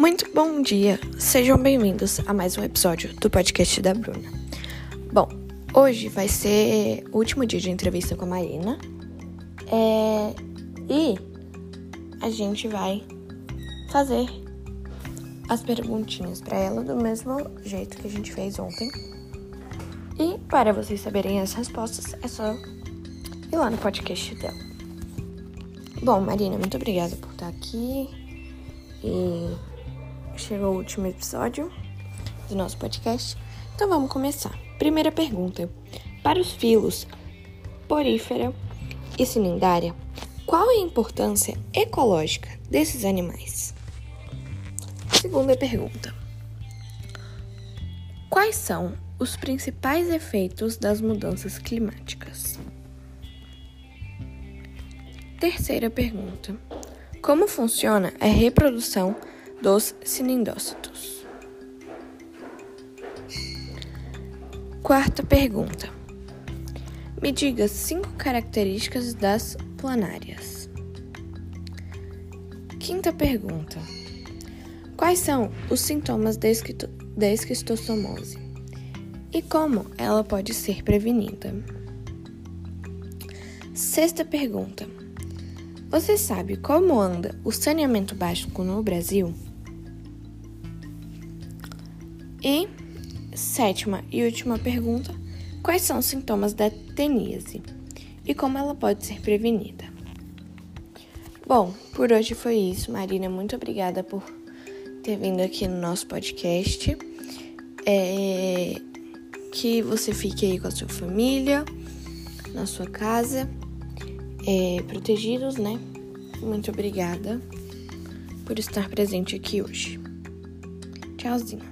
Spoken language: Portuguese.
Muito bom dia! Sejam bem-vindos a mais um episódio do podcast da Bruna. Bom, hoje vai ser o último dia de entrevista com a Marina. É... E a gente vai fazer as perguntinhas para ela do mesmo jeito que a gente fez ontem. E para vocês saberem as respostas, é só ir lá no podcast dela. Bom, Marina, muito obrigada por estar aqui. E chegou o último episódio do nosso podcast. Então vamos começar. Primeira pergunta. Para os filos porífera e cilindária, qual é a importância ecológica desses animais? Segunda pergunta. Quais são os principais efeitos das mudanças climáticas? Terceira pergunta. Como funciona a reprodução dos cinindócitos. Quarta pergunta. Me diga cinco características das planárias. Quinta pergunta. Quais são os sintomas da esquistossomose e como ela pode ser prevenida? Sexta pergunta. Você sabe como anda o saneamento básico no Brasil? E sétima e última pergunta: quais são os sintomas da teníase e como ela pode ser prevenida? Bom, por hoje foi isso. Marina, muito obrigada por ter vindo aqui no nosso podcast. É, que você fique aí com a sua família, na sua casa, é, protegidos, né? Muito obrigada por estar presente aqui hoje. Tchauzinho.